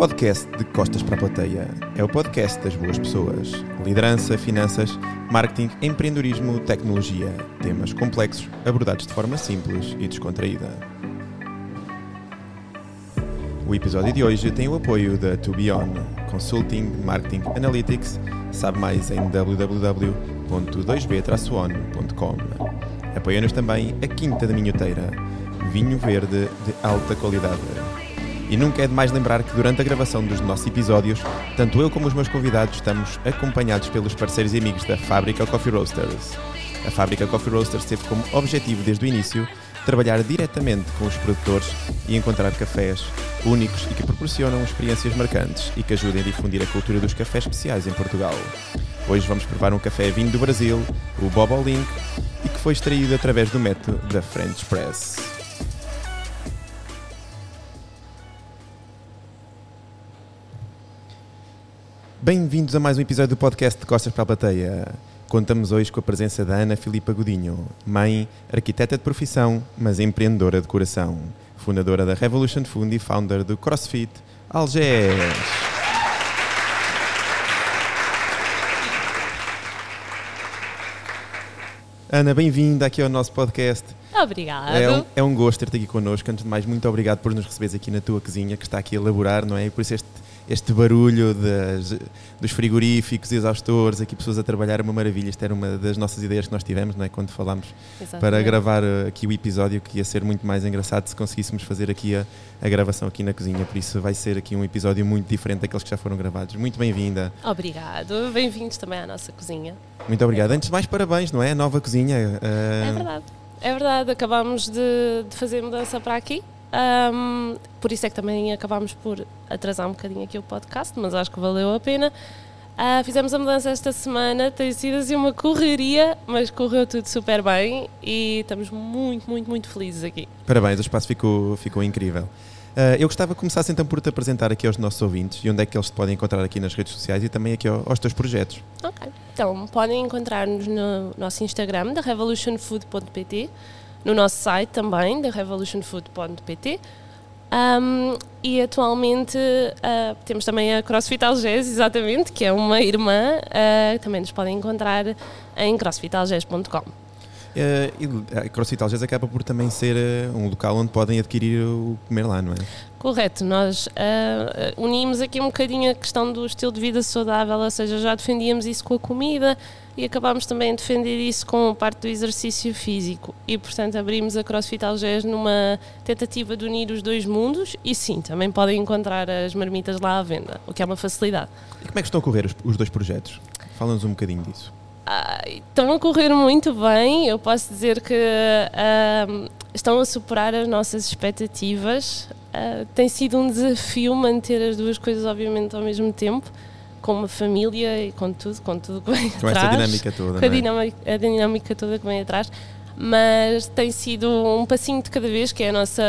Podcast de Costas para a Plateia é o podcast das boas pessoas. Liderança, finanças, marketing, empreendedorismo, tecnologia. Temas complexos abordados de forma simples e descontraída. O episódio de hoje tem o apoio da To Be On, Consulting, Marketing, Analytics. Sabe mais em www.2b-on.com. Apoia-nos também a Quinta da Minhoteira, vinho verde de alta qualidade. E nunca é demais lembrar que durante a gravação dos nossos episódios, tanto eu como os meus convidados estamos acompanhados pelos parceiros e amigos da Fábrica Coffee Roasters. A Fábrica Coffee Roasters teve como objetivo desde o início trabalhar diretamente com os produtores e encontrar cafés únicos e que proporcionam experiências marcantes e que ajudem a difundir a cultura dos cafés especiais em Portugal. Hoje vamos provar um café vindo do Brasil, o Bobo Link, e que foi extraído através do método da French Press. Bem-vindos a mais um episódio do podcast de Costas para a Plateia. Contamos hoje com a presença da Ana Filipa Godinho, mãe, arquiteta de profissão, mas empreendedora de coração, fundadora da Revolution Fund e founder do CrossFit Algés. Ana, bem-vinda aqui ao nosso podcast. Obrigado. É um, é um gosto ter-te aqui connosco. Antes de mais, muito obrigado por nos receberes aqui na tua cozinha, que está aqui a elaborar, não é? E por isso este, este barulho das, dos frigoríficos, exaustores, aqui pessoas a trabalhar é uma maravilha. Esta era uma das nossas ideias que nós tivemos, não é? Quando falámos Exatamente. para gravar uh, aqui o episódio, que ia ser muito mais engraçado se conseguíssemos fazer aqui a, a gravação aqui na cozinha. Por isso vai ser aqui um episódio muito diferente daqueles que já foram gravados. Muito bem-vinda. Obrigado. Bem-vindos também à nossa cozinha. Muito obrigado. Antes de mais, parabéns, não é? A nova cozinha. É uh, verdade. É verdade. Acabámos de, de fazer mudança para aqui. Ahm, por isso é que também acabámos por atrasar um bocadinho aqui o podcast, mas acho que valeu a pena. Ah, fizemos a mudança esta semana, tem sido assim uma correria, mas correu tudo super bem e estamos muito, muito, muito felizes aqui. Parabéns, o espaço ficou, ficou incrível. Uh, eu gostava que começasse então por te apresentar aqui aos nossos ouvintes e onde é que eles te podem encontrar aqui nas redes sociais e também aqui ao, aos teus projetos. Ok. Então, podem encontrar-nos no nosso Instagram, da revolutionfood.pt, no nosso site também, da revolutionfood.pt. Um, e atualmente uh, temos também a CrossFit Algés, exatamente, que é uma irmã, uh, também nos podem encontrar em crossfitalgés.com. Uh, e a CrossFit Algés acaba por também ser um local onde podem adquirir o comer lá, não é? Correto, nós unimos aqui um bocadinho a questão do estilo de vida saudável, ou seja, já defendíamos isso com a comida e acabámos também a defender isso com parte do exercício físico e, portanto, abrimos a CrossFit Algés numa tentativa de unir os dois mundos e sim, também podem encontrar as marmitas lá à venda, o que é uma facilidade. E como é que estão a correr os, os dois projetos? Fala-nos um bocadinho disso. Ah, estão a correr muito bem, eu posso dizer que ah, estão a superar as nossas expectativas. Uh, tem sido um desafio manter as duas coisas, obviamente, ao mesmo tempo, com uma família e com tudo, com tudo que vem Com atrás. essa dinâmica toda, Com a é? dinâmica, a dinâmica toda que vem atrás. Mas tem sido um passinho de cada vez, que é a nossa,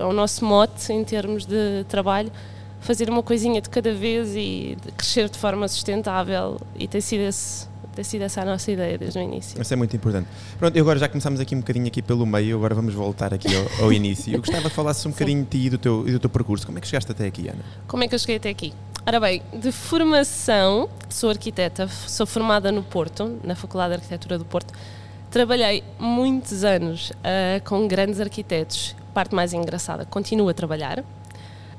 a- o nosso mote em termos de trabalho, fazer uma coisinha de cada vez e crescer de forma sustentável. E tem sido, esse, tem sido essa a nossa ideia desde o início. Isso é muito importante. Pronto, e agora já começámos aqui um bocadinho aqui pelo meio, agora vamos voltar aqui ao, ao início. Eu gostava que falasses um bocadinho de ti e do, teu, e do teu percurso. Como é que chegaste até aqui, Ana? Como é que eu cheguei até aqui? Ora bem, de formação, sou arquiteta, sou formada no Porto, na Faculdade de Arquitetura do Porto. Trabalhei muitos anos ah, com grandes arquitetos. Parte mais engraçada, continuo a trabalhar.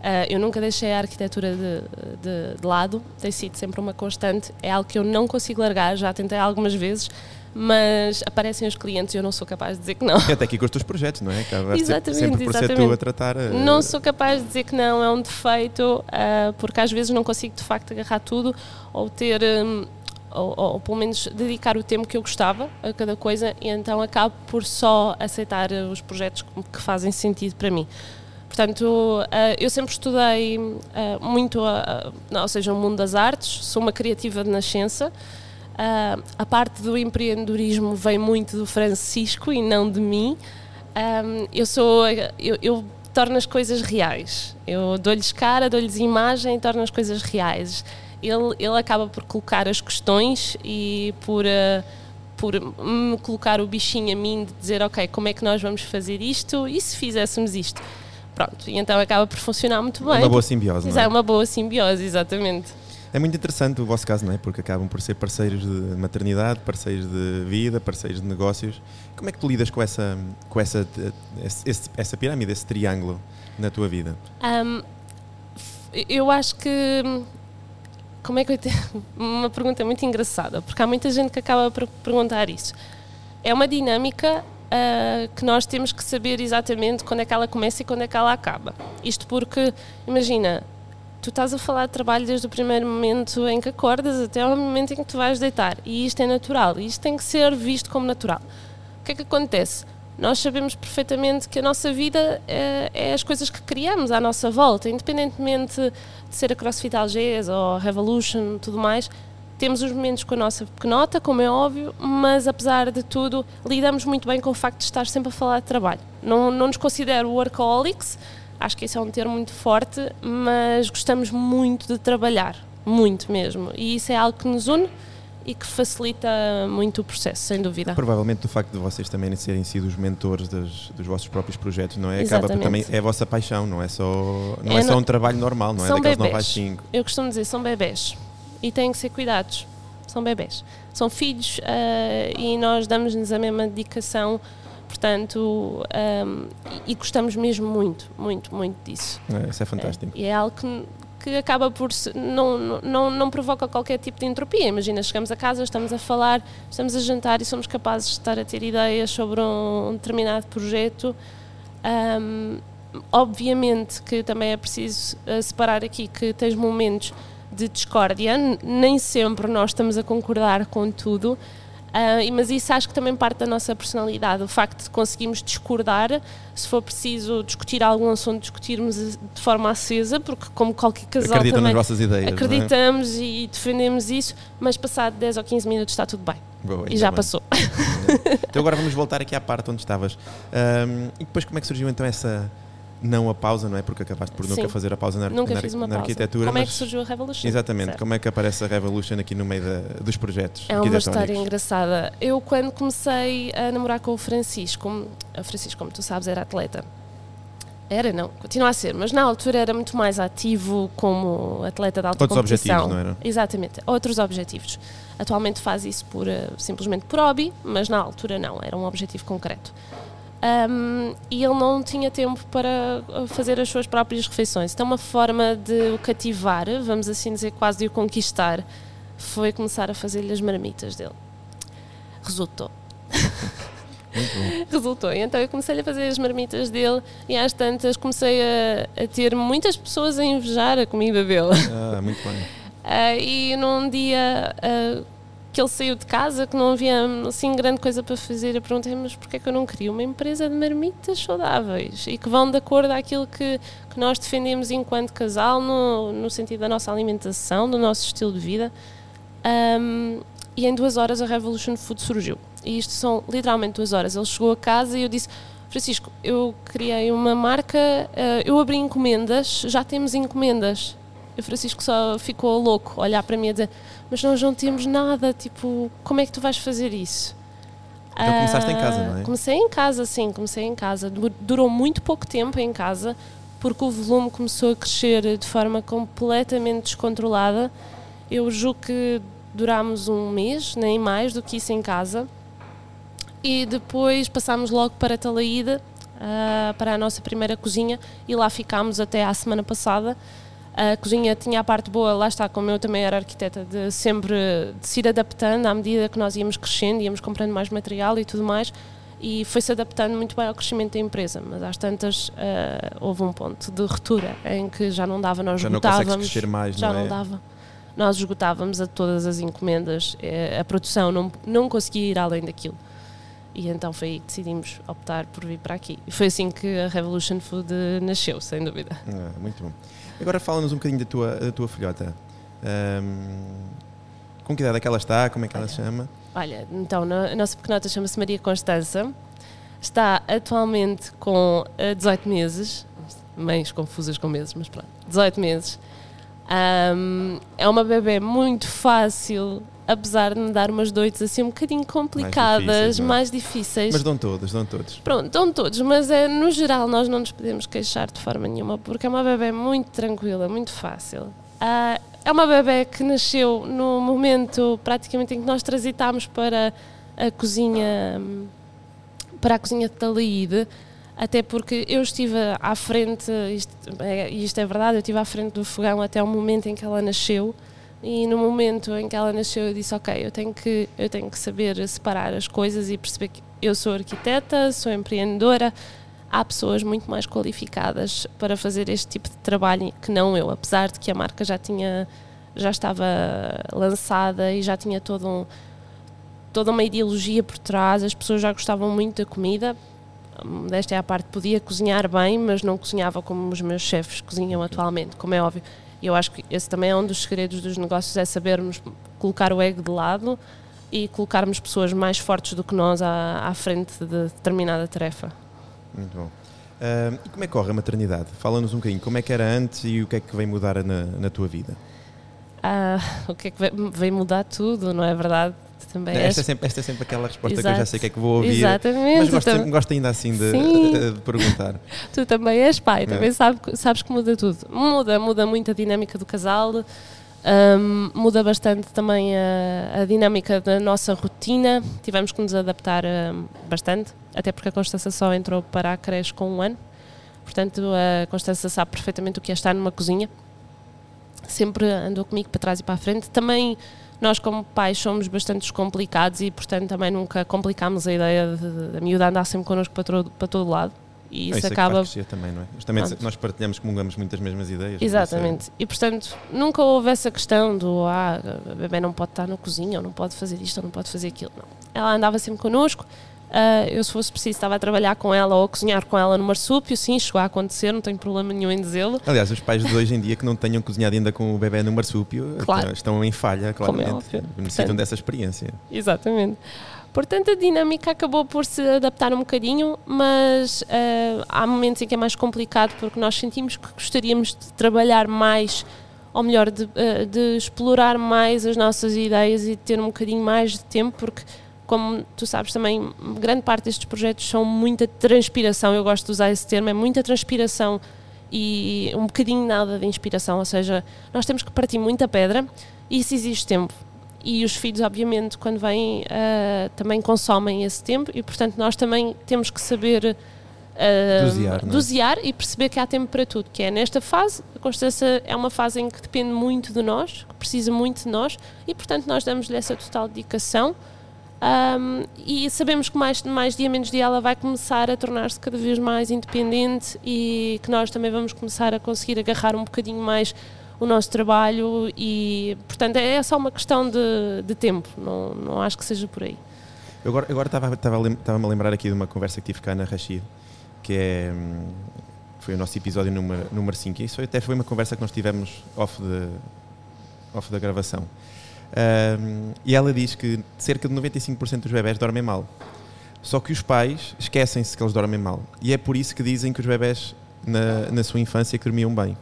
Ah, eu nunca deixei a arquitetura de, de- de lado, tem sido sempre uma constante. É algo que eu não consigo largar, já tentei algumas vezes, mas aparecem os clientes e eu não sou capaz de dizer que não. E até aqui com os teus projetos, não é? Exatamente, sempre por ser tu exatamente. a tratar. uh, Não sou capaz de dizer que não, é um defeito, ah, porque às vezes não consigo de facto agarrar tudo ou ter, hum, ou, ou- ou pelo menos dedicar o tempo que eu gostava a cada coisa e então acabo por só aceitar os projetos que fazem sentido para mim. Portanto, ah, eu sempre estudei ah, muito, ah, ou seja, o mundo das artes, sou uma criativa de nascença. A parte do empreendedorismo vem muito do Francisco e não de mim. Eu sou. Eu, eu torno as coisas reais. Eu dou-lhes cara, dou-lhes imagem e torno as coisas reais. Ele, ele acaba por colocar as questões e por, por me colocar o bichinho a mim de dizer, ok, como é que nós vamos fazer isto e se fizéssemos isto? Pronto, e então acaba por funcionar muito bem. Uma boa simbiose, não É é? uma boa simbiose, exatamente. É muito interessante o vosso caso, não é? Porque acabam por ser parceiros de maternidade, parceiros de vida, parceiros de negócios. Como é que tu lidas com essa, com essa, esse- essa pirâmide, esse triângulo na tua vida? F- eu acho que. Como é que eu. Uma pergunta muito engraçada, porque há muita gente que acaba por perguntar isso. É uma dinâmica ah, que nós temos que saber exatamente quando é que ela começa e quando é que ela acaba. Isto porque, imagina, tu estás a falar de trabalho desde o primeiro momento em que acordas até ao momento em que tu vais deitar. E isto é natural, e isto tem que ser visto como natural. O que é que acontece? Nós sabemos perfeitamente que a nossa vida é, é as coisas que criamos à nossa volta, independentemente de ser a CrossFit Algés ou a Revolution tudo mais. Temos os momentos com a nossa pequenota, como é óbvio, mas apesar de tudo, lidamos muito bem com o facto de estar sempre a falar de trabalho. Não, não nos considero workaholics, acho que esse é um termo muito forte, mas gostamos muito de trabalhar, muito mesmo. E isso é algo que nos une e que facilita muito o processo, sem dúvida. Provavelmente do facto de vocês também serem sido os mentores das- dos vossos próprios projetos, não é? Acaba por Exatamente. também é a vossa paixão, não é só não é, É só um trabalho normal, não é? Daqueles 9 bebés. às 5. Eu costumo dizer, são bebés e têm que ser cuidados. São bebés. São filhos ah, e nós damos-nos a mesma dedicação, portanto, ahm, e, e gostamos mesmo muito, muito, muito disso. É, isso é fantástico. E é algo que, que acaba por. se- Não, não- não, provoca qualquer tipo de entropia. Imagina, chegamos a casa, estamos a falar, estamos a jantar e somos capazes de estar a ter ideias sobre um, determinado projeto. Ahm, obviamente que também é preciso eh, separar aqui que tens momentos de discórdia, nem sempre nós estamos a concordar com tudo. e- mas isso acho que também parte da nossa personalidade, o facto de conseguirmos discordar, se for preciso discutir algum assunto, discutirmos de forma acesa, porque como qualquer casal Acreditam nas também vossas ideias. é? acreditamos e defendemos isso, mas passado 10 ou 15 minutos está tudo bem. Boa, e já bem. passou. Então agora vamos voltar aqui à parte onde estavas. Ahm, e depois como é que surgiu então essa não a pausa, não é? Porque acabaste por nunca Sim. fazer a pausa na, Nunca na, fiz uma na pausa. arquitetura. Como é mas- que surgiu a Revolution? Exatamente, Certo. como é que aparece a Revolution aqui no meio da- dos projetos É uma história engraçada. Eu, quando comecei a namorar com o Francisco, o Francisco, como tu sabes, era atleta. Era, não, continua a ser, mas na altura era muito mais ativo como atleta de alta Outros competição. objetivos, não eram? Exatamente, outros objetivos. Atualmente faz isso por, eh, simplesmente por hobby, mas na altura não, era um objetivo concreto. Ahm, e ele não tinha tempo para uh, fazer as suas próprias refeições. Então, uma forma de o cativar, vamos assim dizer, quase de o conquistar, foi começar a fazer-lhe as marmitas dele. Resultou. Resultou. E então eu comecei a fazer as marmitas dele e às tantas comecei a, a ter muitas pessoas a invejar a comida dele. Ah, muito bem. Ah, e num dia ah, que ele saiu de casa, que não havia assim grande coisa para fazer, eu perguntei mas porquê é que eu não queria uma empresa de marmitas saudáveis e que vão de acordo àquilo que, que nós defendemos enquanto casal, no, no sentido da nossa alimentação, do nosso estilo de vida. Ahm, e em duas horas a Revolution Food surgiu. E isto são literalmente duas horas. Ele chegou a casa e eu disse: Francisco, eu criei uma marca, ah, eu abri encomendas, já temos encomendas. E o Francisco só ficou louco, a olhar para mim a dizer: Mas nós não temos nada, tipo, como é que tu vais fazer isso? Então começaste em casa, não é? Ah, Comecei em casa, sim, comecei em casa. Du- Durou muito pouco tempo em casa, porque o volume começou a crescer de forma completamente descontrolada. Eu julgo que durámos um mês, nem mais do que isso em casa. E depois passámos logo para Talaída, ah, para a nossa primeira cozinha, e lá ficámos até à semana passada. A cozinha tinha a parte boa, lá está, como eu também era arquiteta, de sempre de se ir adaptando à medida que nós íamos crescendo, íamos comprando mais material e tudo mais, e foi-se adaptando muito bem ao crescimento da empresa. Mas às tantas ah, houve um ponto de ruptura em que já não dava, nós Já não esgotávamos. crescer mais, já não é? não dava. Nós esgotávamos a todas as encomendas, eh, a produção não, não conseguia ir além daquilo. E então foi aí que decidimos optar por vir para aqui. E foi assim que a Revolution Food nasceu, sem dúvida. Ah, muito bom. Agora fala-nos um bocadinho da tua, da tua filhota. Ahm, com que idade é que ela está? Como é que ela Olha. se chama? Olha, então a nossa pequenota chama-se Maria Constança, está atualmente com eh, 18 meses, mães confusas com meses, mas pronto, 18 meses. Um, é uma bebê muito fácil, apesar de me dar umas noites assim um bocadinho complicadas, difíceis, não é? mais difíceis. Mas dão todos, dão todos. Pronto, dão todos, mas é, no geral nós não nos podemos queixar de forma nenhuma, porque é uma bebê muito tranquila, muito fácil. Ah, é uma bebê que nasceu no momento praticamente em que nós transitámos para a cozinha, para a cozinha de Talaíde, até porque eu estive à frente, isto é, isto é verdade, eu estive à frente do fogão até o momento em que ela nasceu, e no momento em que ela nasceu eu disse, ok, eu tenho que, eu tenho que saber separar as coisas e perceber que eu sou arquiteta, sou empreendedora, há pessoas muito mais qualificadas para fazer este tipo de trabalho que não eu, apesar de que a marca já tinha já estava lançada e já tinha todo um, toda uma ideologia por trás, as pessoas já gostavam muito da comida. Desta é a parte, podia cozinhar bem, mas não cozinhava como os meus chefes cozinham atualmente, como é óbvio. E eu acho que esse também é um dos segredos dos negócios, é sabermos colocar o ego de lado e colocarmos pessoas mais fortes do que nós à, à frente de determinada tarefa. Muito bom. Ah, e como é que corre a maternidade? Fala-nos um bocadinho, como é que era antes e o que é que vem mudar na, na tua vida? Ah, o que é que vem mudar tudo, não é verdade? Também Esta é, sempre, esta é sempre aquela resposta que eu Exato. já sei que é que vou ouvir, Exatamente. mas gosto, sempre- gosto ainda assim de, de perguntar. Tu também és pai, É. também sabe, sabes que muda tudo. Muda, muda muito a dinâmica do casal, hum, muda bastante também a, a dinâmica da nossa rotina. Tivemos que nos adaptar hum, bastante, até porque a Constança só entrou para a creche com um ano. Portanto, a Constança sabe perfeitamente o que é estar numa cozinha. Sempre andou comigo para trás e para a frente. Também nós, como pais, somos bastante descomplicados e, portanto, também nunca complicámos a ideia de- da miúda andar sempre connosco para todo, para todo lado. E Ah, isso é faz acaba crescer também, não é? Pronto. nós partilhamos, comungamos muitas mesmas ideias. Exatamente. E portanto, nunca houve essa questão do ah, a bebê não pode estar na cozinha, ou não pode fazer isto, ou não pode fazer aquilo. Não. Ela andava sempre connosco. Ah, eu, se fosse preciso, estava a trabalhar com ela ou a cozinhar com ela no marsúpio. Sim, chegou a acontecer, não tenho problema nenhum em dizê-lo. Aliás, os pais de hoje em dia que não tenham cozinhado ainda com o bebê no marsúpio Claro. estão em falha, é claramente. óbvio. Necessitam dessa experiência. Exatamente. Portanto, a dinâmica acabou por se adaptar um bocadinho, mas ah, há momentos em que é mais complicado porque nós sentimos que gostaríamos de trabalhar mais, ou melhor, de, ah, de explorar mais as nossas ideias e de ter um bocadinho mais de tempo, porque, como tu sabes também, grande parte destes projetos são muita transpiração. Eu gosto de usar esse termo, é muita transpiração e um bocadinho nada de inspiração, ou seja, nós temos que partir muita pedra e isso exige tempo. E os filhos, obviamente, quando vêm, ah, também consomem esse tempo e, portanto, nós também temos que saber ah, Dosear, é? dosear e perceber que há tempo para tudo. Que é nesta fase, a Constância é uma fase em que depende muito de nós, que precisa muito de nós e, portanto, nós damos-lhe essa total dedicação. Ahm, e sabemos que mais, mais dia menos dia ela vai começar a tornar-se cada vez mais independente e que nós também vamos começar a conseguir agarrar um bocadinho mais o nosso trabalho e portanto é só uma questão de, de tempo, não, não acho que seja por aí. Eu agora agora estava, estava, a estava-me a lembrar aqui de uma conversa que tive cá na Rashid, que é, hum, foi o nosso episódio número, número 5. Isso até foi uma conversa que nós tivemos off, de, off da gravação. Hum, e ela diz que cerca de 95% dos bebés dormem mal. Só que os pais esquecem-se que eles dormem mal. E é por isso que dizem que os bebés na, na sua infância dormiam bem.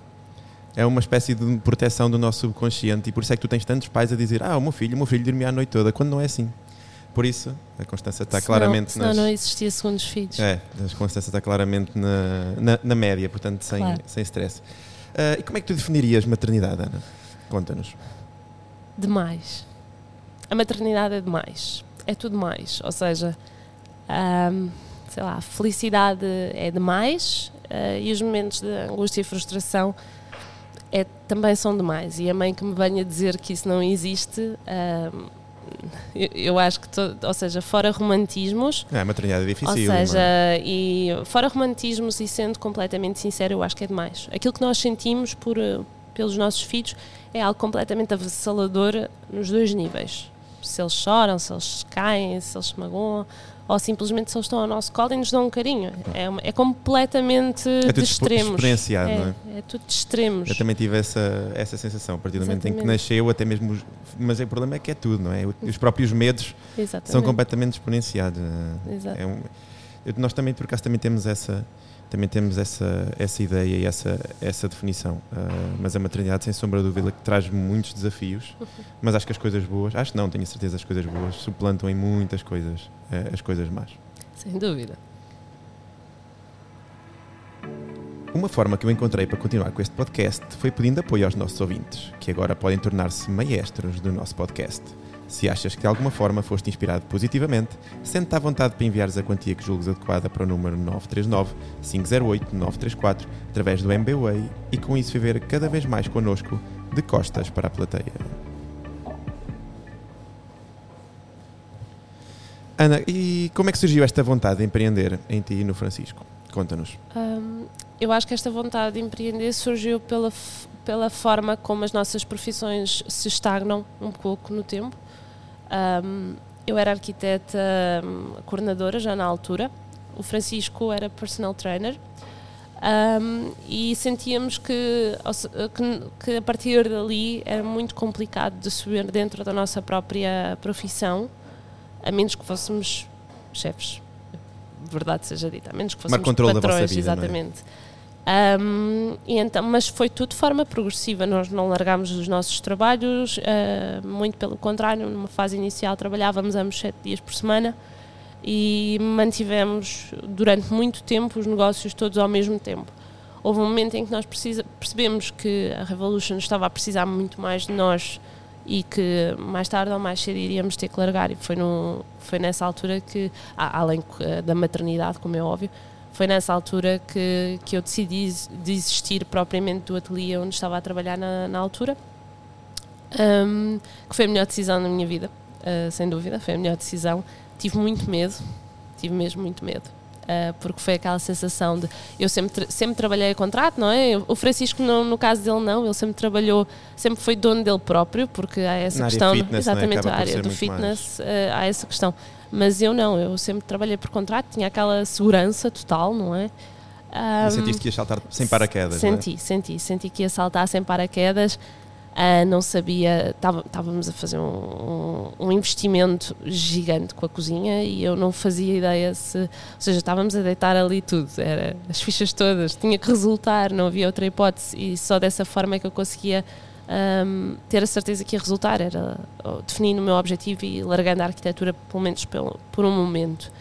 É uma espécie de proteção do nosso subconsciente e por isso é que tu tens tantos pais a dizer ah, o meu filho, o meu filho dormia a noite toda, quando não é assim. Por isso, a Constância está Senão- claramente senão nas... não existia segundos filhos. É, a Constância está claramente na, na, na média, portanto, sem, Claro. sem stress. Ah, e como é que tu definirias maternidade, Ana? Conta-nos. Demais. A maternidade é demais. É tudo mais. Ou seja, ahm, sei lá, a felicidade é demais ah, e os momentos de angústia e frustração é, também são demais. E a mãe que me venha dizer que isso não existe, ahm, eu, eu acho que, to- ou seja, fora romantismos, É, a maternidade é difícil. ou seja, não é? e fora romantismos e sendo completamente sincero, eu acho que é demais. Aquilo que nós sentimos por, pelos nossos filhos é algo completamente avassalador nos dois níveis. Se eles choram, se eles caem, se eles se magoam, ou simplesmente se eles estão ao nosso colo e nos dão um carinho. É, é completamente É tudo de extremos. experienciado, é, não é? é tudo de extremos. Eu também tive essa, essa sensação, a partir do momento em que nasceu, até mesmo. Os, mas o problema é que é tudo, não é? Os próprios medos são Exatamente. completamente exponenciados. Exato. é um- eu- nós também, por acaso, também temos essa, também temos essa, essa ideia e essa, essa definição. Uh, mas a maternidade, sem sombra de dúvida, que traz muitos desafios, mas acho que as coisas boas, acho que não, tenho certeza, as coisas boas suplantam em muitas coisas uh, as coisas más. Sem dúvida. Uma forma que eu encontrei para continuar com este podcast foi pedindo apoio aos nossos ouvintes, que agora podem tornar-se maestros do nosso podcast. Se achas que de alguma forma foste inspirado positivamente, sente-te à vontade para enviares a quantia que julgues adequada para o número 939-508-934 através do MBWay e com isso viver cada vez mais connosco de costas para a plateia. Ana, e como é que surgiu esta vontade de empreender em ti e no Francisco? Conta-nos. Um, eu acho que esta vontade de empreender surgiu pela, pela forma como as nossas profissões se estagnam um pouco no tempo. Um, eu era arquiteta um, coordenadora já na altura, o Francisco era personal trainer um, e sentíamos que, que, que, a partir dali era muito complicado de subir dentro da nossa própria profissão, a menos que fôssemos chefes verdade seja dita, a menos que fossemos patrões, vida, é? exatamente. É? Um, e então, mas foi tudo de forma progressiva, nós não largámos os nossos trabalhos, uh, muito pelo contrário, numa fase inicial trabalhávamos ambos sete dias por semana e mantivemos durante muito tempo os negócios todos ao mesmo tempo. Houve um momento em que nós precisa, percebemos que a Revolution estava a precisar muito mais de nós e que mais tarde ou mais cedo iríamos ter que largar e foi, no, foi nessa altura que, além da maternidade, como é óbvio, foi nessa altura que, que eu decidi desistir propriamente do ateliê onde estava a trabalhar na, na altura, um, que foi a melhor decisão da minha vida, uh, sem dúvida, foi a melhor decisão. Tive muito medo, tive mesmo muito medo. Uh, porque foi aquela sensação de. Eu sempre, sempre trabalhei a contrato, não é? O Francisco, no, no caso dele, não, ele sempre trabalhou, sempre foi dono dele próprio, porque há essa Na questão. Fitness, é? exatamente, a área do fitness, uh, há essa questão. Mas eu não, eu sempre trabalhei por contrato, tinha aquela segurança total, não é? Um, sentiste que ia saltar sem paraquedas? Senti, é? senti, senti que ia saltar sem paraquedas. Uh, não sabia, estávamos a fazer um, um, investimento gigante com a cozinha e eu não fazia ideia se, ou seja, estávamos a deitar ali tudo, era as fichas todas, tinha que resultar, não havia outra hipótese e só dessa forma é que eu conseguia um, ter a certeza que ia resultar, era definindo o meu objetivo e largando a arquitetura pelo menos por um momento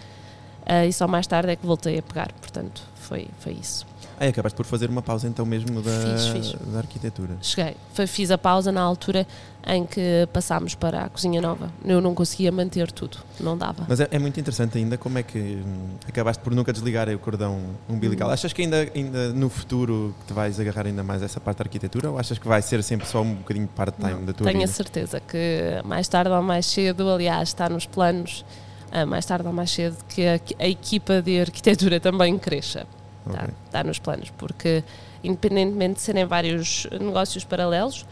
uh, e só mais tarde é que voltei a pegar, portanto foi, foi isso. Ah, acabaste por fazer uma pausa então mesmo da, fiz, fiz. da arquitetura. Cheguei. Fiz a pausa na altura em que passámos para a cozinha nova. Eu não conseguia manter tudo, não dava. Mas é, é muito interessante ainda como é que hum, acabaste por nunca desligar o cordão umbilical. Hum. Achas que ainda, ainda no futuro te vais agarrar ainda mais essa parte da arquitetura ou achas que vai ser sempre só um bocadinho part-time da tua tenho vida? Tenho a certeza que mais tarde ou mais cedo, aliás, está nos planos, ah, mais tarde ou mais cedo, que a, a equipa de arquitetura também cresça. Está, okay. está nos planos, porque independentemente de serem vários negócios paralelos,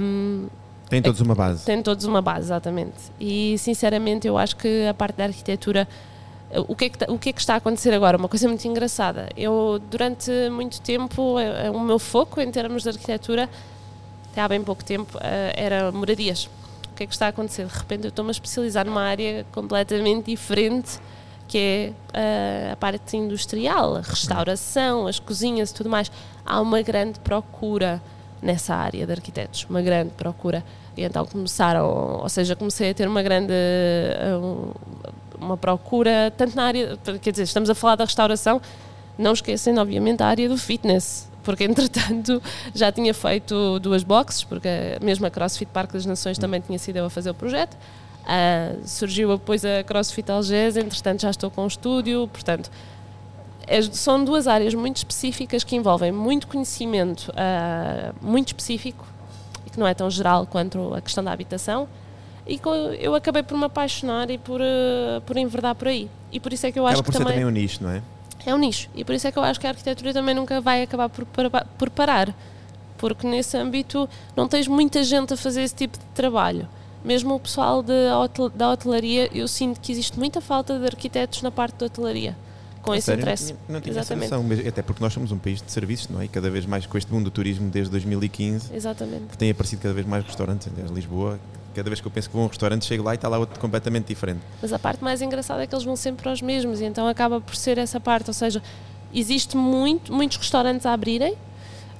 um, têm todos uma base. Têm todos uma base, exatamente. E sinceramente eu acho que a parte da arquitetura o que, é que, o que é que está a acontecer agora? Uma coisa muito engraçada. Eu, durante muito tempo, eh, o meu foco em termos de arquitetura, até há bem pouco tempo, eh, era moradias. O que é que está a acontecer? De repente eu estou-me a especializar numa área completamente diferente que é uh, a parte industrial, a restauração, as cozinhas e tudo mais. Há uma grande procura nessa área de arquitetos, uma grande procura. E então começaram, ou seja, comecei a ter uma grande uh, uma procura, tanto na área, quer dizer, estamos a falar da restauração, não esquecendo, obviamente, a área do fitness, porque entretanto já tinha feito duas boxes, porque mesmo a CrossFit Parque das Nações também tinha sido eu a fazer o projeto. Uh, surgiu depois a CrossFit Algés, entretanto já estou com um estúdio, portanto é, são duas áreas muito específicas que envolvem muito conhecimento uh, muito específico e que não é tão geral quanto a questão da habitação e eu acabei por me apaixonar e por, uh, por enverdar por aí. E por isso é que eu acho por que também, também um nicho, não é? É um nicho. E por isso é que eu acho que a arquitetura também nunca vai acabar por, por parar porque nesse âmbito não tens muita gente a fazer esse tipo de trabalho mesmo o pessoal de, da hotelaria, eu sinto que existe muita falta de arquitetos na parte da hotelaria com esse sério? interesse. Não, não tinha Exatamente. essa noção, até porque nós somos um país de serviços, não é? E cada vez mais com este mundo do turismo desde 2015. Exatamente. Que tem aparecido cada vez mais restaurantes, aliás, Lisboa. Cada vez que eu penso que vou a um restaurante, chego lá e está lá outro completamente diferente. Mas a parte mais engraçada é que eles vão sempre aos mesmos e então acaba por ser essa parte, ou seja, existe muito, muitos restaurantes a abrirem,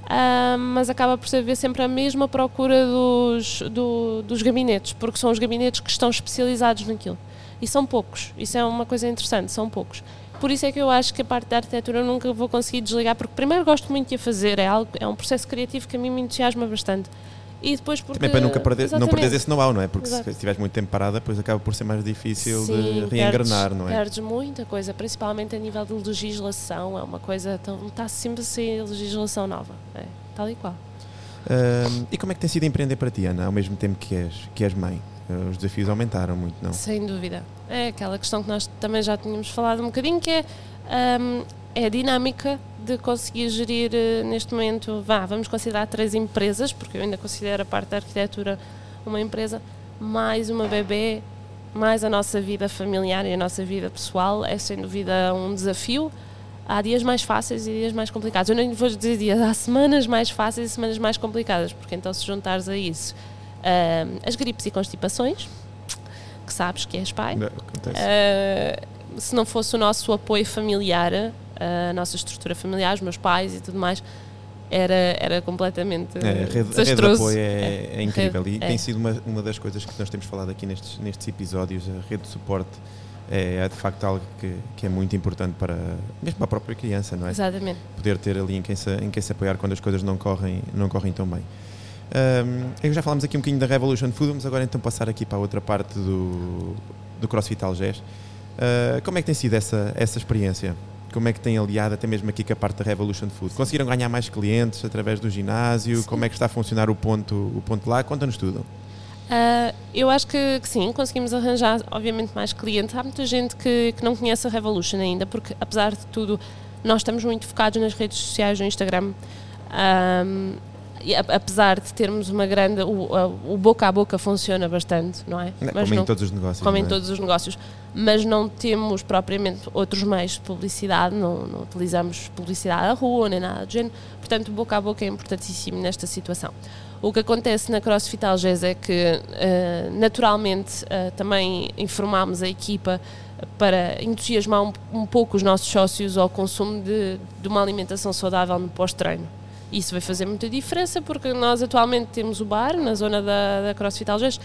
uh, mas acaba por haver sempre a mesma procura dos, do, dos gabinetes, porque são os gabinetes que estão especializados naquilo. E são poucos, isso é uma coisa interessante, são poucos. Por isso é que eu acho que a parte da arquitetura eu nunca vou conseguir desligar, porque primeiro gosto muito de a fazer, é, algo, é um processo criativo que a mim me entusiasma bastante. E depois porque, Também para nunca perder, não perder esse know-how, não é? Porque Exato. se estiveres muito tempo parada, depois acaba por ser mais difícil Sim, de reengrenar, não é? Perdes muita coisa, principalmente a nível de legislação, é uma coisa, tão, está sempre sem legislação nova, é, tal e qual. Uh, e como é que tem sido empreender para ti, Ana, ao mesmo tempo que és, que és mãe? Uh, os desafios aumentaram muito, não? Sem dúvida. É aquela questão que nós também já tínhamos falado um bocadinho, que é, um, é a dinâmica de conseguir gerir uh, neste momento, vá, vamos considerar três empresas, porque eu ainda considero a parte da arquitetura uma empresa, mais uma bebê, mais a nossa vida familiar e a nossa vida pessoal, é sem dúvida um desafio. Há dias mais fáceis e dias mais complicados. Eu nem vou dizer dias, há semanas mais fáceis e semanas mais complicadas, porque então se juntares a isso uh, as gripes e constipações, que sabes que és pai, não, uh, se não fosse o nosso apoio familiar, a nossa estrutura familiar, os meus pais e tudo mais, era, era completamente é, a rede, desastroso. A rede de apoio é, é, é incrível rede, e tem é. sido uma, uma das coisas que nós temos falado aqui nestes, nestes episódios, a rede de suporte é, é de facto algo que, que é muito importante para mesmo para a própria criança, não é? Exatamente. Poder ter ali em quem se, em quem se apoiar quando as coisas não correm, não correm tão bem. Um, já falámos aqui um bocadinho da Revolution Food, vamos agora então passar aqui para a outra parte do, do CrossFit Algés. Uh, como é que tem sido essa, essa experiência? Como é que tem aliado até mesmo aqui com a parte da Revolution Food? Conseguiram ganhar mais clientes através do ginásio? Sim. Como é que está a funcionar o ponto, o ponto lá? Conta-nos tudo. Uh, eu acho que, que, sim, conseguimos arranjar, obviamente, mais clientes. Há muita gente que, que não conhece a Revolution ainda, porque, apesar de tudo, nós estamos muito focados nas redes sociais, no Instagram. Um, apesar de termos uma grande. O, o, boca a boca funciona bastante, não é? Mas como não, em todos os negócios. Como em é? todos os negócios. Mas não temos propriamente outros meios de publicidade, não, não utilizamos publicidade à rua nem nada do género. Portanto, o boca a boca é importantíssimo nesta situação. O que acontece na CrossFit Algés é que, uh, naturalmente, uh, também informámos a equipa para entusiasmar um, um, pouco os nossos sócios ao consumo de, de uma alimentação saudável no pós-treino. Isso vai fazer muita diferença porque nós atualmente temos o bar na zona da, da CrossFit Algés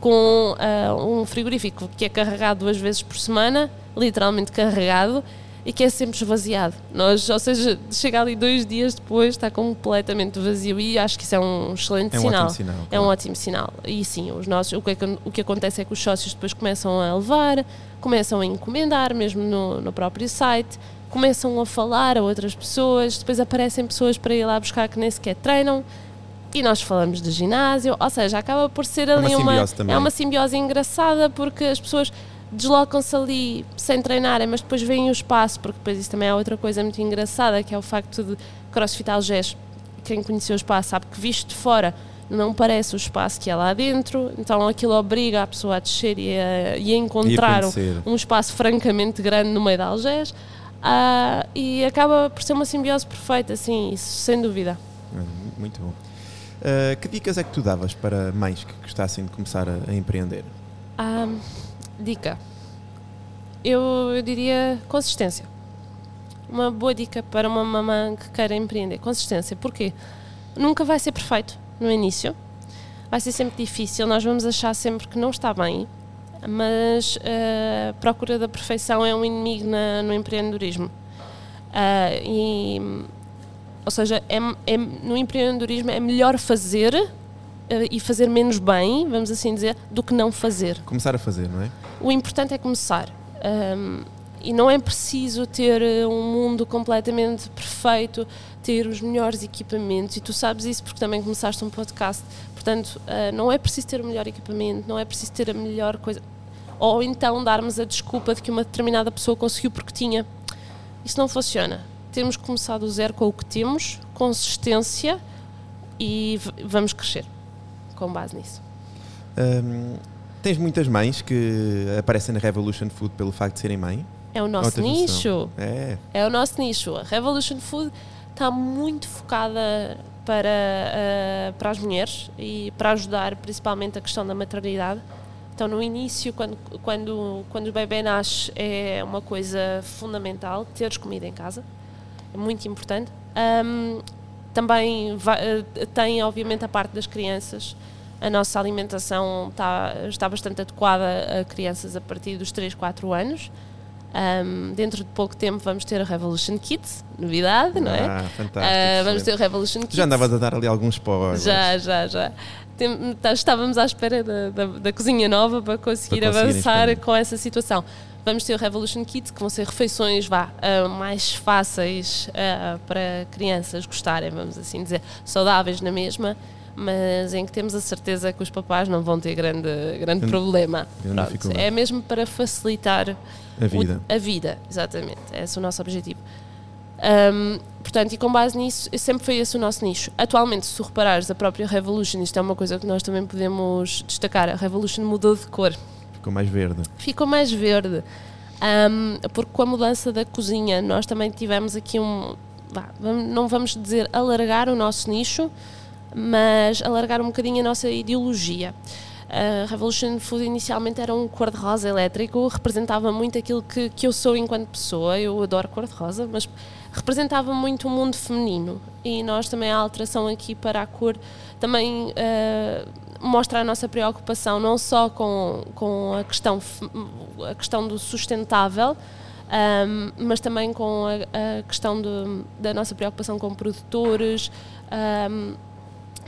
com uh, um frigorífico que é carregado duas vezes por semana, literalmente carregado, e que é sempre esvaziado. Nós, ou seja, chega ali dois dias depois, está completamente vazio e acho que isso é um excelente é um sinal. sinal é um ótimo sinal. E sim, os nossos, o, que é que, o que acontece é que os sócios depois começam a levar, começam a encomendar mesmo no, no próprio site começam a falar a outras pessoas, depois aparecem pessoas para ir lá buscar que nem sequer treinam e nós falamos de ginásio, ou seja, acaba por ser ali é uma, uma é uma simbiose engraçada porque as pessoas deslocam-se ali sem treinarem, mas depois veem o espaço, porque depois isso também é outra coisa muito engraçada, que é o facto de CrossFit Algés, quem conheceu o espaço sabe que visto de fora não parece o espaço que é lá dentro, então aquilo obriga a pessoa a descer e a, e a encontrar e a um, espaço francamente grande no meio de Algés. Uh, e acaba por ser uma simbiose perfeita, assim, isso sem dúvida. Muito bom. Uh, que dicas é que tu davas para mães que gostassem de começar a, a empreender? Uh, dica. Eu, eu diria consistência. Uma boa dica para uma mamã que queira empreender. Consistência. Porquê? Nunca vai ser perfeito no início. Vai ser sempre difícil. Nós vamos achar sempre que não está bem mas a uh, procura da perfeição é um inimigo na, no empreendedorismo. Uh, e, ou seja, é, é, no empreendedorismo é melhor fazer uh, e fazer menos bem, vamos assim dizer, do que não fazer. Começar a fazer, não é? O importante é começar. Um, e não é preciso ter um mundo completamente perfeito, ter os melhores equipamentos, e tu sabes isso porque também começaste um podcast. Portanto, não é preciso ter o melhor equipamento, não é preciso ter a melhor coisa ou então darmos a desculpa de que uma determinada pessoa conseguiu porque tinha. Isso não funciona. Temos que começar do zero com o que temos, consistência e vamos crescer com base nisso. Um, tens muitas mães que aparecem na Revolution Food pelo facto de serem mãe? É o nosso nicho. É. é o nosso nicho. A Revolution Food está muito focada para, uh, para as mulheres e para ajudar principalmente a questão da maternidade então, no início, quando, quando, quando o bebê nasce, é uma coisa fundamental teres comida em casa. é muito importante. Um, também vai, tem, obviamente, a parte das crianças. A nossa alimentação está, está bastante adequada a crianças a partir dos 3, 4 anos. Um, dentro de pouco tempo vamos ter a Revolution Kids, novidade, não é? Ah, fantástico. Uh, vamos ter o Revolution Kids. Já andavas a dar ali alguns spoilers. Já, já, já. Tem, tá, estávamos à espera da, da, da, cozinha nova para conseguir para avançar com essa situação. Vamos ter o Revolution Kids, que vão ser refeições vá, uh, mais fáceis uh, para crianças gostarem, vamos assim dizer, saudáveis na mesma, mas em que temos a certeza que os papás não vão ter grande, grande problema. Grande é mesmo para facilitar a vida. O, a vida, exatamente. Esse é o nosso objetivo. Um, portanto, e com base nisso, sempre foi esse o nosso nicho. Atualmente, se reparares, a própria Revolution, isto é uma coisa que nós também podemos destacar, a Revolution mudou de cor. Ficou mais verde. Ficou mais verde. Um, porque com a mudança da cozinha, nós também tivemos aqui um. não vamos dizer alargar o nosso nicho, mas alargar um bocadinho a nossa ideologia. A Revolution Food inicialmente era um cor-de-rosa elétrico, representava muito aquilo que, que eu sou enquanto pessoa. Eu adoro cor-de-rosa, mas representava muito o mundo feminino. E nós também, a alteração aqui para a cor, também uh, mostra a nossa preocupação não só com, com a, questão, a questão do sustentável, um, ehm, mas também com a, a questão de, da nossa preocupação com produtores. Um, ehm,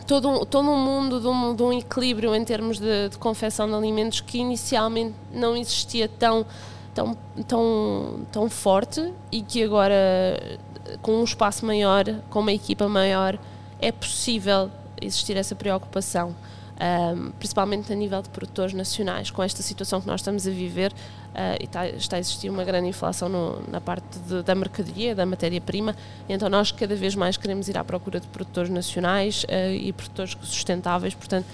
todo um, todo um mundo de um, de um equilíbrio em termos de, de confecção de alimentos que inicialmente não existia tão, tão, tão, tão forte e que agora, com um espaço maior, com uma equipa maior, é possível existir essa preocupação um, principalmente a nível de produtores nacionais, com esta situação que nós estamos a viver, uh, e está, está, a existir uma grande inflação no, na parte de, da mercadoria, da matéria-prima, então nós cada vez mais queremos ir à procura de produtores nacionais uh, e produtores sustentáveis, portanto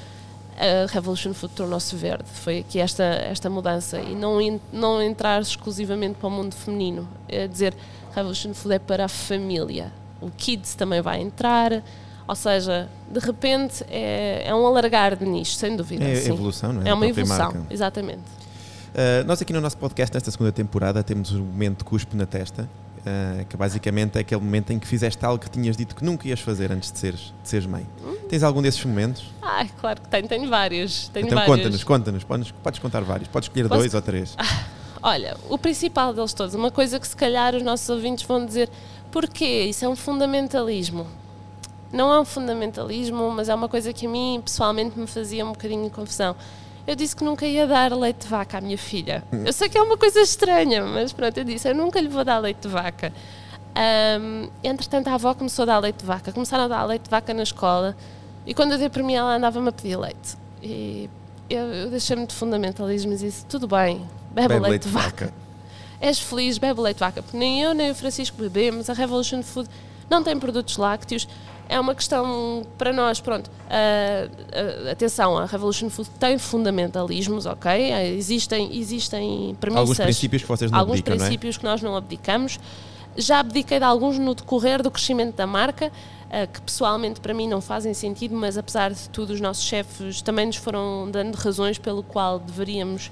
a Revolution Food tornou-se verde, foi aqui esta, esta mudança. E não, não entrar exclusivamente para o mundo feminino, é dizer Revolution Food é para a família, o Kids também vai entrar, ou seja, de repente é, é um alargar de nicho, sem dúvida. É sim. evolução, não é? É uma evolução, marca. exatamente. Uh, nós aqui no nosso podcast, nesta segunda temporada, temos o momento cuspe na testa, uh, que basicamente é aquele momento em que fizeste algo que tinhas dito que nunca ias fazer antes de seres, de seres mãe. Hum? Tens algum desses momentos? Ah, claro que tenho, tenho vários. Tenho então conta-nos, conta-nos, podes, podes contar vários, podes escolher Posso... dois ou três. Ah, olha, o principal deles todos, uma coisa que se calhar os nossos ouvintes vão dizer, porquê? Isso é um fundamentalismo não é um fundamentalismo, mas é uma coisa que a mim pessoalmente me fazia um bocadinho de confusão. Eu disse que nunca ia dar leite de vaca à minha filha. Hum. Eu sei que é uma coisa estranha, mas pronto, eu disse, eu nunca lhe vou dar leite de vaca. Um, entretanto, a avó começou a dar leite de vaca. Começaram a dar leite de vaca na escola e quando eu dei para mim, ela andava-me a pedir leite. E eu, eu deixei-me de fundamentalismo e disse: tudo bem, bebe, bebe leite, leite, de vaca. vaca. És feliz, bebe leite de vaca. Porque nem eu nem o Francisco bebemos. A Revolution Food não tem produtos lácteos é uma questão para nós, pronto, uh, uh, atenção, a Revolution Food tem fundamentalismos, ok? Existem, existem premissas. Alguns princípios que vocês não Alguns abdicam, princípios é? que nós não abdicamos. Já abdiquei de alguns no decorrer do crescimento da marca, uh, que pessoalmente para mim não fazem sentido, mas apesar de tudo, os nossos chefes também nos foram dando razões pelo qual deveríamos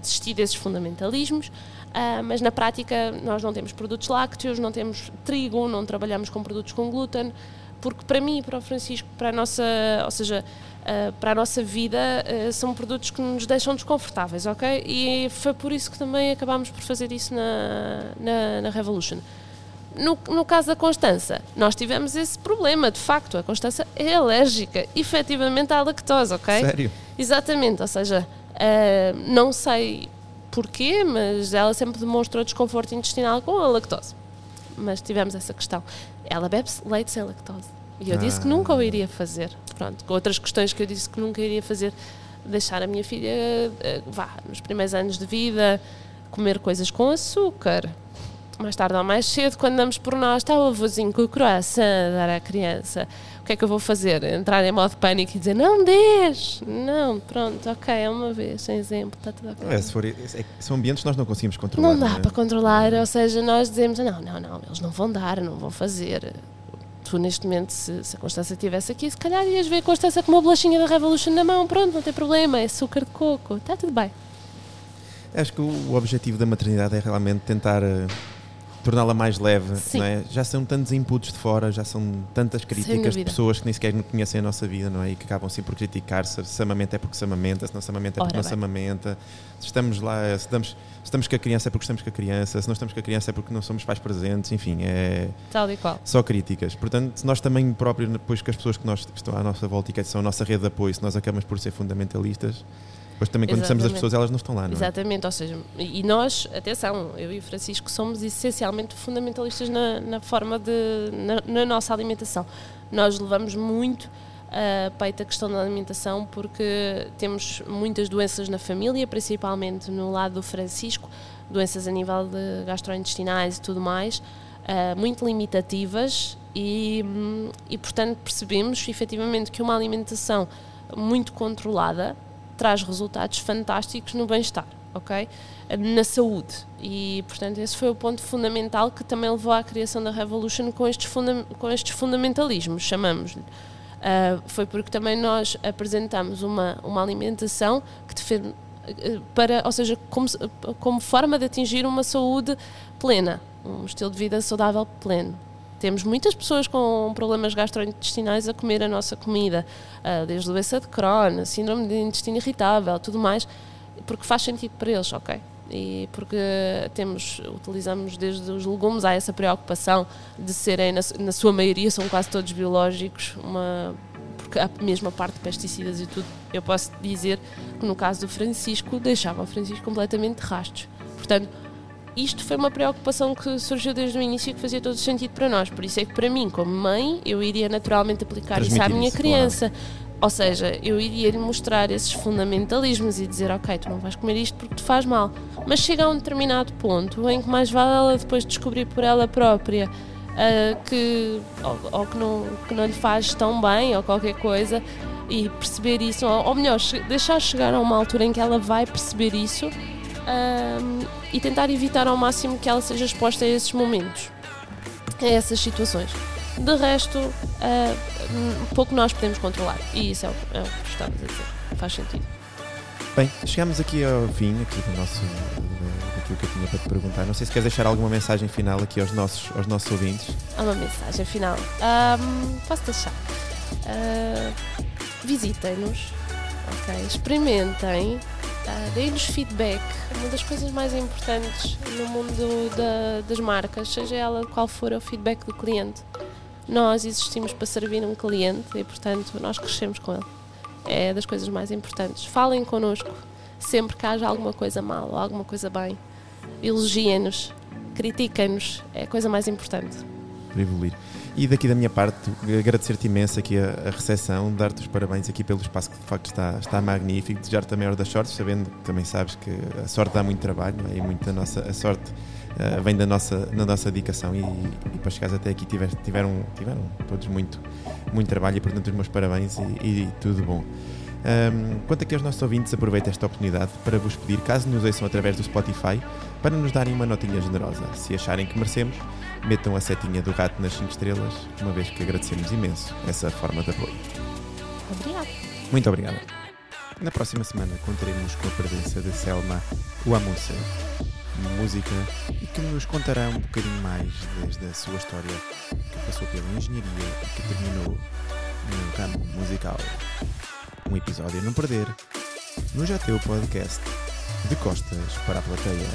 desistir desses fundamentalismos. Uh, mas na prática nós não temos produtos lácteos, não temos trigo, não trabalhamos com produtos com glúten, porque para mim e para o Francisco, para a nossa, ou seja, uh, para a nossa vida, uh, são produtos que nos deixam desconfortáveis, ok? E foi por isso que também acabámos por fazer isso na, na, na Revolution. No, no, caso da Constança, nós tivemos esse problema, de facto, a Constança é alérgica, efetivamente, à lactose, ok? Sério? Exatamente, ou seja, uh, não sei porquê, mas ela sempre demonstrou desconforto intestinal com a lactose. Mas tivemos essa questão ela bebe leite sem lactose. E eu ah. disse que ah. nunca o iria fazer. Pronto, com outras questões que eu disse que nunca iria fazer, deixar a minha filha, uh, vá, nos primeiros anos de vida, comer coisas com açúcar. Mais tarde ou mais cedo, quando damos por nós, está o avôzinho com o croissant a dar à criança. O que é que eu vou fazer? Entrar em modo pânico e dizer, não deixe! Não, pronto, ok, é uma vez, sem exemplo, está tudo ok. É, se for, é, são ambientes que nós não conseguimos controlar. Não dá não é? para controlar, ou seja, nós dizemos, não, não, não, eles não vão dar, não vão fazer. Tu, neste momento, se, se a Constância estivesse aqui, se calhar ias ver a Constância com uma bolachinha da Revolution na mão, pronto, não tem problema, é açúcar de coco, está tudo bem. Acho que o objetivo da maternidade é realmente tentar uh, torná-la mais leve, é? Já são tantos inputs de fora, já são tantas críticas de pessoas que nem sequer conhecem a nossa vida, não é? E que acabam sempre por criticar se, se amamenta é porque se amamenta, se não se amamenta é porque Ora não se bem. amamenta. Se estamos lá, se estamos, se estamos com a criança é porque estamos com a criança, se não estamos com a criança é porque não somos pais presentes, enfim, é Tal e qual. só críticas. Portanto, se nós também próprios, depois que as pessoas que nós que estão à nossa volta e que são a nossa rede de apoio, se nós acabamos por ser fundamentalistas, depois também quando Exatamente. pessoas, elas não estão lá, não é? Exatamente, ou seja, e nós, atenção, eu e o Francisco somos essencialmente fundamentalistas na, na forma de. Na, na nossa alimentação. Nós levamos muito a peito a questão da alimentação porque temos muitas doenças na família, principalmente no lado do Francisco, doenças a nível de gastrointestinais e tudo mais, ah, muito limitativas e, hum, e, portanto, percebemos efetivamente que uma alimentação muito controlada traz resultados fantásticos no bem-estar, ok? Na saúde. E, portanto, esse foi o ponto fundamental que também levou à criação da Revolution com estes, funda com estes fundamentalismos, chamamos-lhe. Ah, foi porque também nós apresentamos uma, uma alimentação que defende, eh, para, ou seja, como, como forma de atingir uma saúde plena, um estilo de vida saudável pleno. Temos muitas pessoas com problemas gastrointestinais a comer a nossa comida, ah, desde doença de Crohn, síndrome de intestino irritável, tudo mais, porque faz sentido para eles, ok? E porque temos, utilizamos desde os legumes, há essa preocupação de serem, na, na sua maioria, são quase todos biológicos, uma, porque a mesma parte de pesticidas e tudo. Eu posso dizer que no caso do Francisco, deixava o Francisco completamente de rastros. Portanto, isto foi uma preocupação que surgiu desde o início e que fazia todo sentido para nós. Por isso é que, para mim, como mãe, eu iria naturalmente aplicar isso à minha isso, criança. Ou seja, eu iria lhe mostrar esses fundamentalismos e dizer, ok, tu não vais comer isto porque te faz mal. Mas chega a um determinado ponto em que mais vale ela depois descobrir por ela própria ah, que, ou, ou que, não, que não lhe faz tão bem ou qualquer coisa e perceber isso, ou, ou melhor, deixar chegar a uma altura em que ela vai perceber isso ahm, e tentar evitar ao máximo que ela seja exposta a esses momentos, a essas situações. De resto, hum, pouco nós podemos controlar. E isso é o, é o que estamos a dizer. Faz sentido. Bem, chegamos aqui ao fim aqui do nosso, daquilo que eu tinha para te perguntar. Não sei se queres deixar alguma mensagem final aqui aos nossos, aos nossos ouvintes. Há uma mensagem final. Ahm, posso deixar? Ah, Visitem-nos, ok? Experimentem, ah, deem-nos feedback. Uma das coisas mais importantes no mundo da- das marcas, seja ela qual for é o feedback do cliente. Nós existimos para servir um cliente e, portanto, nós crescemos com ele. É das coisas mais importantes. Falem connosco sempre que haja alguma coisa mal ou alguma coisa bem. Elogiem-nos, critiquem-nos. É a coisa mais importante. para evoluir. E daqui da minha parte, agradecer-te imenso aqui a, a recepção, dar-te os parabéns aqui pelo espaço que de facto está, está magnífico, desejar-te a maior das sortes, sabendo que também sabes que a sorte dá muito trabalho é? e muito da nossa, a sorte eh, vem da nossa, da nossa dedicação e, e para chegares até aqui tiver- tiveram, tiveram todos muito, muito trabalho e portanto os meus parabéns e, e tudo bom. Ahm, quanto aqui aos nossos ouvintes, aproveito esta oportunidade para vos pedir, caso nos ouçam através do Spotify, para nos darem uma notinha generosa. Se acharem que merecemos, metam a setinha do gato nas 5 estrelas, uma vez que agradecemos imenso essa forma de apoio. Obrigada. Muito obrigado. Na próxima semana contaremos com a presença de Selma Uamusa, música, e que nos contará um bocadinho mais desde a sua história, que passou pela engenharia e que terminou no ramo musical um episódio a não perder no Já Podcast de Costas para a Plateia.